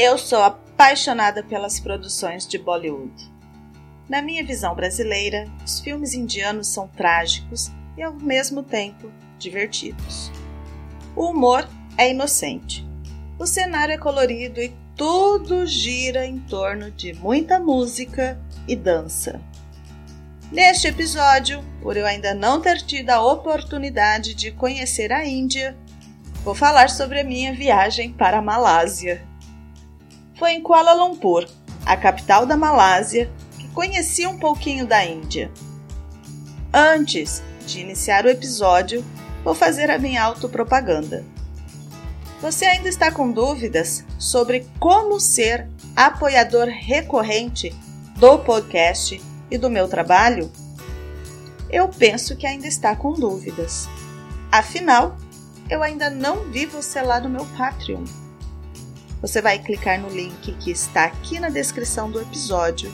Eu sou apaixonada pelas produções de Bollywood. Na minha visão brasileira, os filmes indianos são trágicos e ao mesmo tempo divertidos. O humor é inocente. O cenário é colorido e tudo gira em torno de muita música e dança. Neste episódio, por eu ainda não ter tido a oportunidade de conhecer a Índia, vou falar sobre a minha viagem para a Malásia. Foi em Kuala Lumpur, a capital da Malásia, que conheci um pouquinho da Índia. Antes de iniciar o episódio, vou fazer a minha autopropaganda. Você ainda está com dúvidas sobre como ser apoiador recorrente do podcast e do meu trabalho? Eu penso que ainda está com dúvidas. Afinal, eu ainda não vi você lá no meu Patreon. Você vai clicar no link que está aqui na descrição do episódio,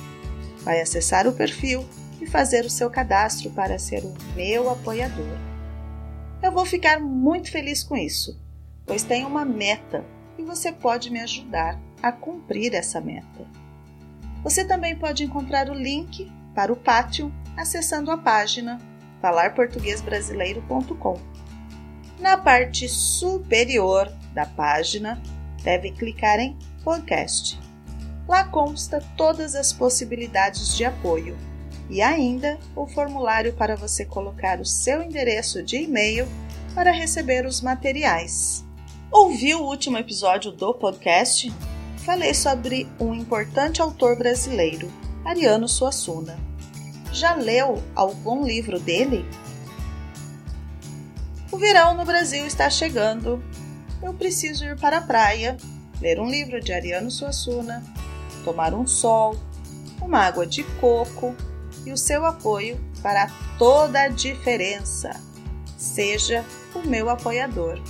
vai acessar o perfil e fazer o seu cadastro para ser o meu apoiador. Eu vou ficar muito feliz com isso, pois tenho uma meta e você pode me ajudar a cumprir essa meta. Você também pode encontrar o link para o Patreon acessando a página falarportuguesbrasileiro.com. Na parte superior da página, deve clicar em Podcast. Lá consta todas as possibilidades de apoio e ainda o formulário para você colocar o seu endereço de e-mail para receber os materiais. Ouviu o último episódio do podcast? Falei sobre um importante autor brasileiro, Ariano Suassuna. Já leu algum livro dele? O verão no Brasil está chegando. Eu preciso ir para a praia, ler um livro de Ariano Suassuna, tomar um sol, uma água de coco e o seu apoio para toda a diferença. Seja o meu apoiador.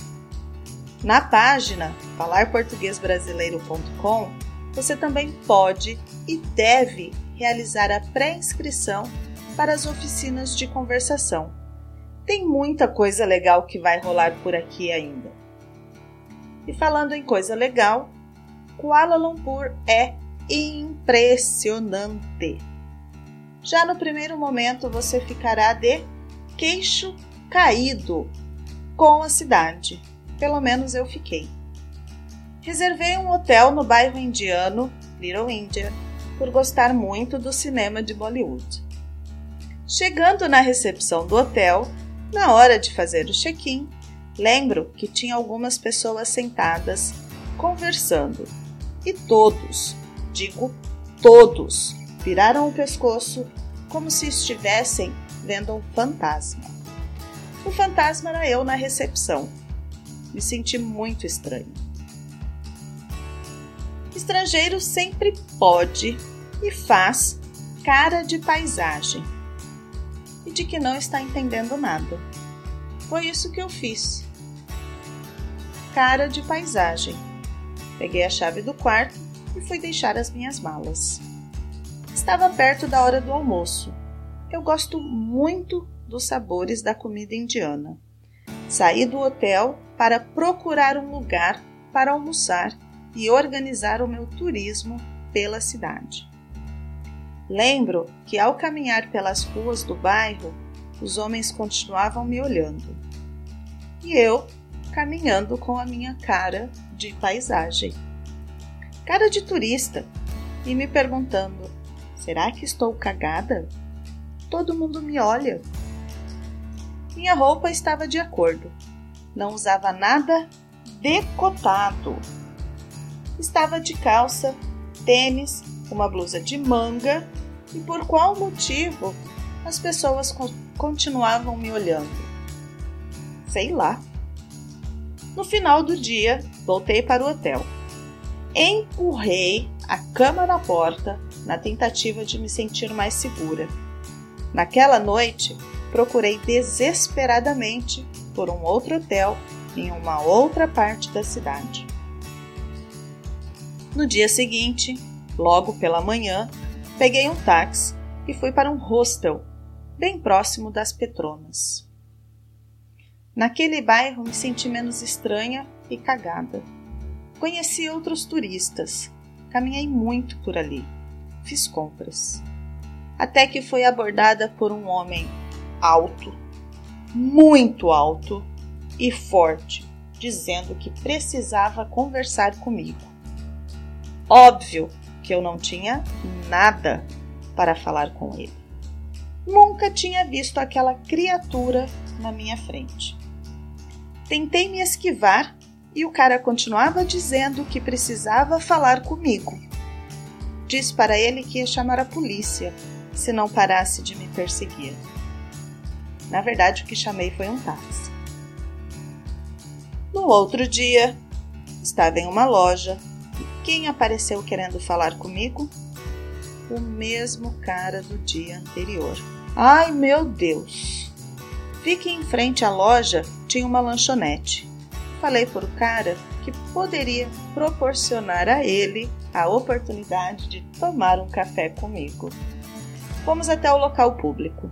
Na página falarportuguesbrasileiro.com você também pode e deve realizar a pré-inscrição para as oficinas de conversação. Tem muita coisa legal que vai rolar por aqui ainda. E falando em coisa legal, Kuala Lumpur é impressionante. Já no primeiro momento você ficará de queixo caído com a cidade. Pelo menos eu fiquei. Reservei um hotel no bairro indiano Little India por gostar muito do cinema de Bollywood. Chegando na recepção do hotel, na hora de fazer o check-in, lembro que tinha algumas pessoas sentadas conversando e todos, digo todos, viraram o pescoço como se estivessem vendo um fantasma. O fantasma era eu na recepção. Me senti muito estranho. Estrangeiro sempre pode e faz cara de paisagem e de que não está entendendo nada. Foi isso que eu fiz. Cara de paisagem. Peguei a chave do quarto e fui deixar as minhas malas. Estava perto da hora do almoço. Eu gosto muito dos sabores da comida indiana. Saí do hotel para procurar um lugar para almoçar e organizar o meu turismo pela cidade. Lembro que ao caminhar pelas ruas do bairro, os homens continuavam me olhando. E eu caminhando com a minha cara de paisagem. Cara de turista, e me perguntando: será que estou cagada? Todo mundo me olha. Minha roupa estava de acordo. Não usava nada decotado. Estava de calça, tênis uma blusa de manga e por qual motivo as pessoas co continuavam me olhando? Sei lá. No final do dia, voltei para o hotel. Empurrei a cama na porta na tentativa de me sentir mais segura. Naquela noite, procurei desesperadamente por um outro hotel em uma outra parte da cidade. No dia seguinte, Logo pela manhã, peguei um táxi e fui para um hostel bem próximo das Petronas. Naquele bairro me senti menos estranha e cagada. Conheci outros turistas, caminhei muito por ali, fiz compras. Até que fui abordada por um homem alto, muito alto e forte, dizendo que precisava conversar comigo. Óbvio que eu não tinha nada para falar com ele. Nunca tinha visto aquela criatura na minha frente. Tentei me esquivar e o cara continuava dizendo que precisava falar comigo. Disse para ele que ia chamar a polícia se não parasse de me perseguir. Na verdade, o que chamei foi um táxi. No outro dia, estava em uma loja e quem apareceu querendo falar comigo? O mesmo cara do dia anterior. Ai meu Deus! Vi que em frente à loja tinha uma lanchonete. Falei para o cara que poderia proporcionar a ele a oportunidade de tomar um café comigo. Fomos até o local público.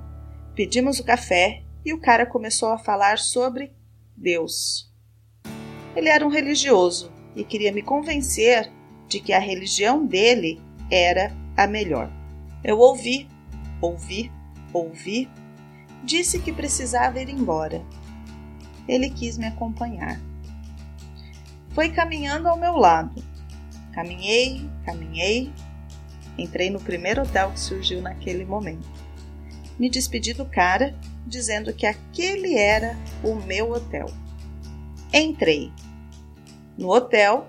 Pedimos o café e o cara começou a falar sobre Deus. Ele era um religioso e queria me convencer de que a religião dele era a melhor. Eu ouvi, ouvi, ouvi. Disse que precisava ir embora. Ele quis me acompanhar. Foi caminhando ao meu lado. Caminhei, caminhei. Entrei no primeiro hotel que surgiu naquele momento. Me despedi do cara, dizendo que aquele era o meu hotel. Entrei. No hotel,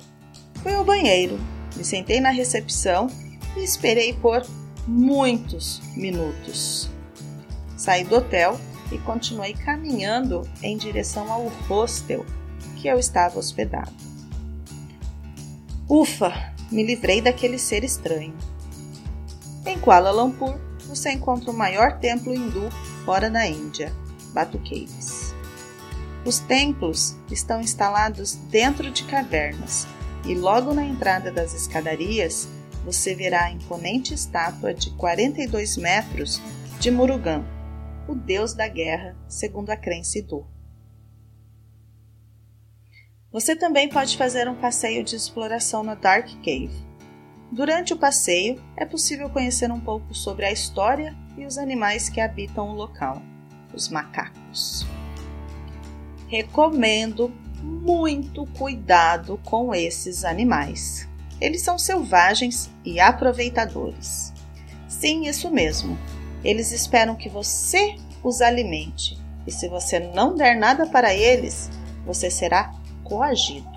fui ao banheiro, me sentei na recepção e esperei por muitos minutos. Saí do hotel e continuei caminhando em direção ao hostel que eu estava hospedado. Ufa, me livrei daquele ser estranho. Em Kuala Lumpur, você encontra o maior templo hindu fora da Índia, Batu Caves. Os templos estão instalados dentro de cavernas e logo na entrada das escadarias você verá a imponente estátua de 42 metros de Murugan, o deus da guerra, segundo a crença hindu. Você também pode fazer um passeio de exploração na Dark Cave. Durante o passeio, é possível conhecer um pouco sobre a história e os animais que habitam o local, os macacos. Recomendo muito cuidado com esses animais. Eles são selvagens e aproveitadores. Sim, isso mesmo. Eles esperam que você os alimente e se você não der nada para eles, você será coagido.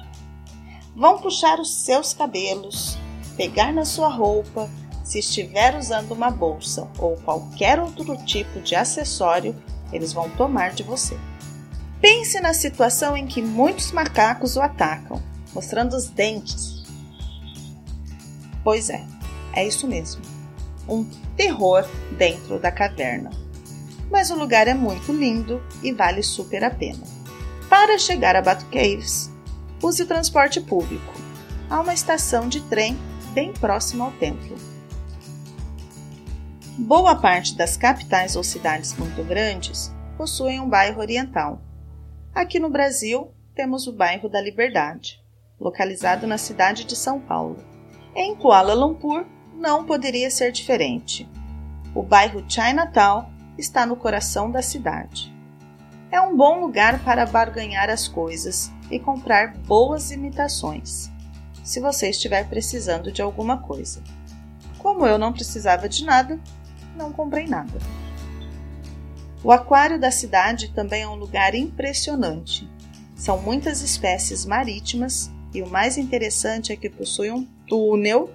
Vão puxar os seus cabelos, pegar na sua roupa, se estiver usando uma bolsa ou qualquer outro tipo de acessório, eles vão tomar de você. Pense na situação em que muitos macacos o atacam, mostrando os dentes. Pois é, é isso mesmo um terror dentro da caverna. Mas o lugar é muito lindo e vale super a pena. Para chegar a Batu Caves, use o transporte público. Há uma estação de trem bem próxima ao templo. Boa parte das capitais ou cidades muito grandes possuem um bairro oriental. Aqui no Brasil, temos o bairro da Liberdade, localizado na cidade de São Paulo. Em Kuala Lumpur, não poderia ser diferente. O bairro Chinatown está no coração da cidade. É um bom lugar para barganhar as coisas e comprar boas imitações, se você estiver precisando de alguma coisa. Como eu não precisava de nada, não comprei nada. O aquário da cidade também é um lugar impressionante. São muitas espécies marítimas e o mais interessante é que possui um túnel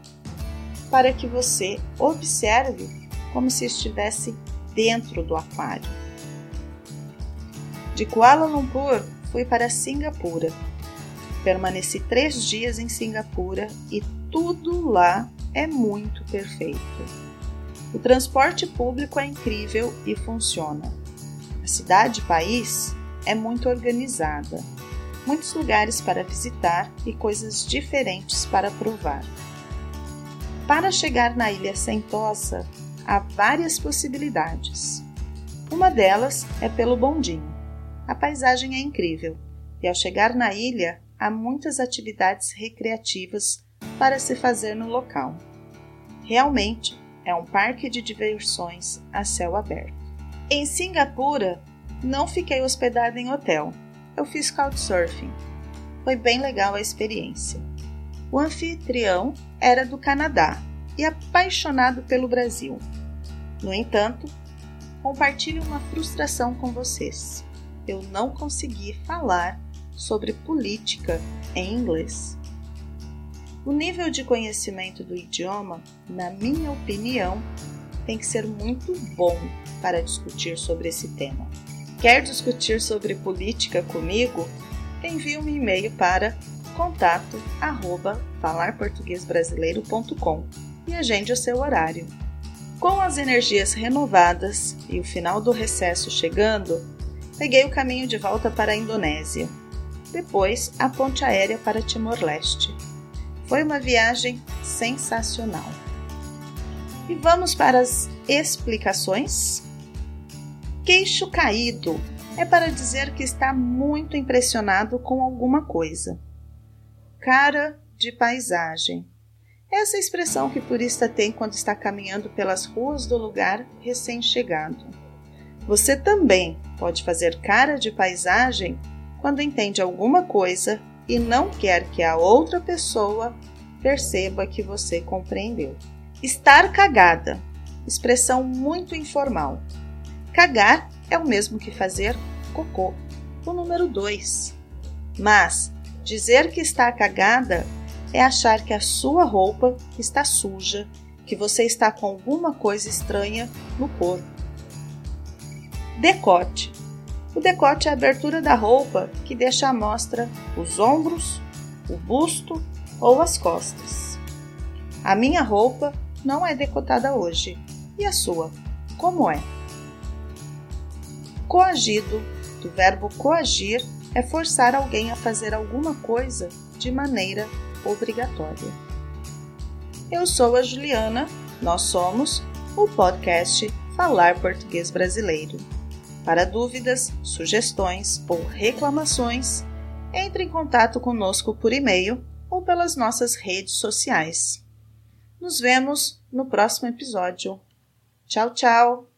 para que você observe como se estivesse dentro do aquário. De Kuala Lumpur, fui para Singapura. Permaneci três dias em Singapura e tudo lá é muito perfeito. O transporte público é incrível e funciona. A cidade-país é muito organizada, muitos lugares para visitar e coisas diferentes para provar. Para chegar na ilha Sentosa, há várias possibilidades. Uma delas é pelo bondinho. A paisagem é incrível e ao chegar na ilha, há muitas atividades recreativas para se fazer no local. Realmente é um parque de diversões a céu aberto. Em Singapura, não fiquei hospedada em hotel. Eu fiz couchsurfing. Foi bem legal a experiência. O anfitrião era do Canadá e apaixonado pelo Brasil. No entanto, compartilho uma frustração com vocês. Eu não consegui falar sobre política em inglês. O nível de conhecimento do idioma, na minha opinião, tem que ser muito bom para discutir sobre esse tema. Quer discutir sobre política comigo? Envie um e-mail para contato@falarportuguesbrasileiro.com e agende o seu horário. Com as energias renovadas e o final do recesso chegando, peguei o caminho de volta para a Indonésia. Depois, a ponte aérea para Timor-Leste. Foi uma viagem sensacional. E vamos para as explicações? Queixo caído é para dizer que está muito impressionado com alguma coisa. Cara de paisagem essa expressão que o turista tem quando está caminhando pelas ruas do lugar recém-chegado. Você também pode fazer cara de paisagem quando entende alguma coisa e não quer que a outra pessoa perceba que você compreendeu. Estar cagada expressão muito informal. Cagar é o mesmo que fazer cocô, o número 2. Mas dizer que está cagada é achar que a sua roupa está suja, que você está com alguma coisa estranha no corpo. Decote. O decote é a abertura da roupa que deixa à mostra os ombros, o busto ou as costas. A minha roupa não é decotada hoje. E a sua? Como é? Coagido, do verbo coagir, é forçar alguém a fazer alguma coisa de maneira obrigatória. Eu sou a Juliana, nós somos o podcast Falar Português Brasileiro. Para dúvidas, sugestões ou reclamações, entre em contato conosco por e-mail ou pelas nossas redes sociais. Nos vemos no próximo episódio. Tchau, tchau!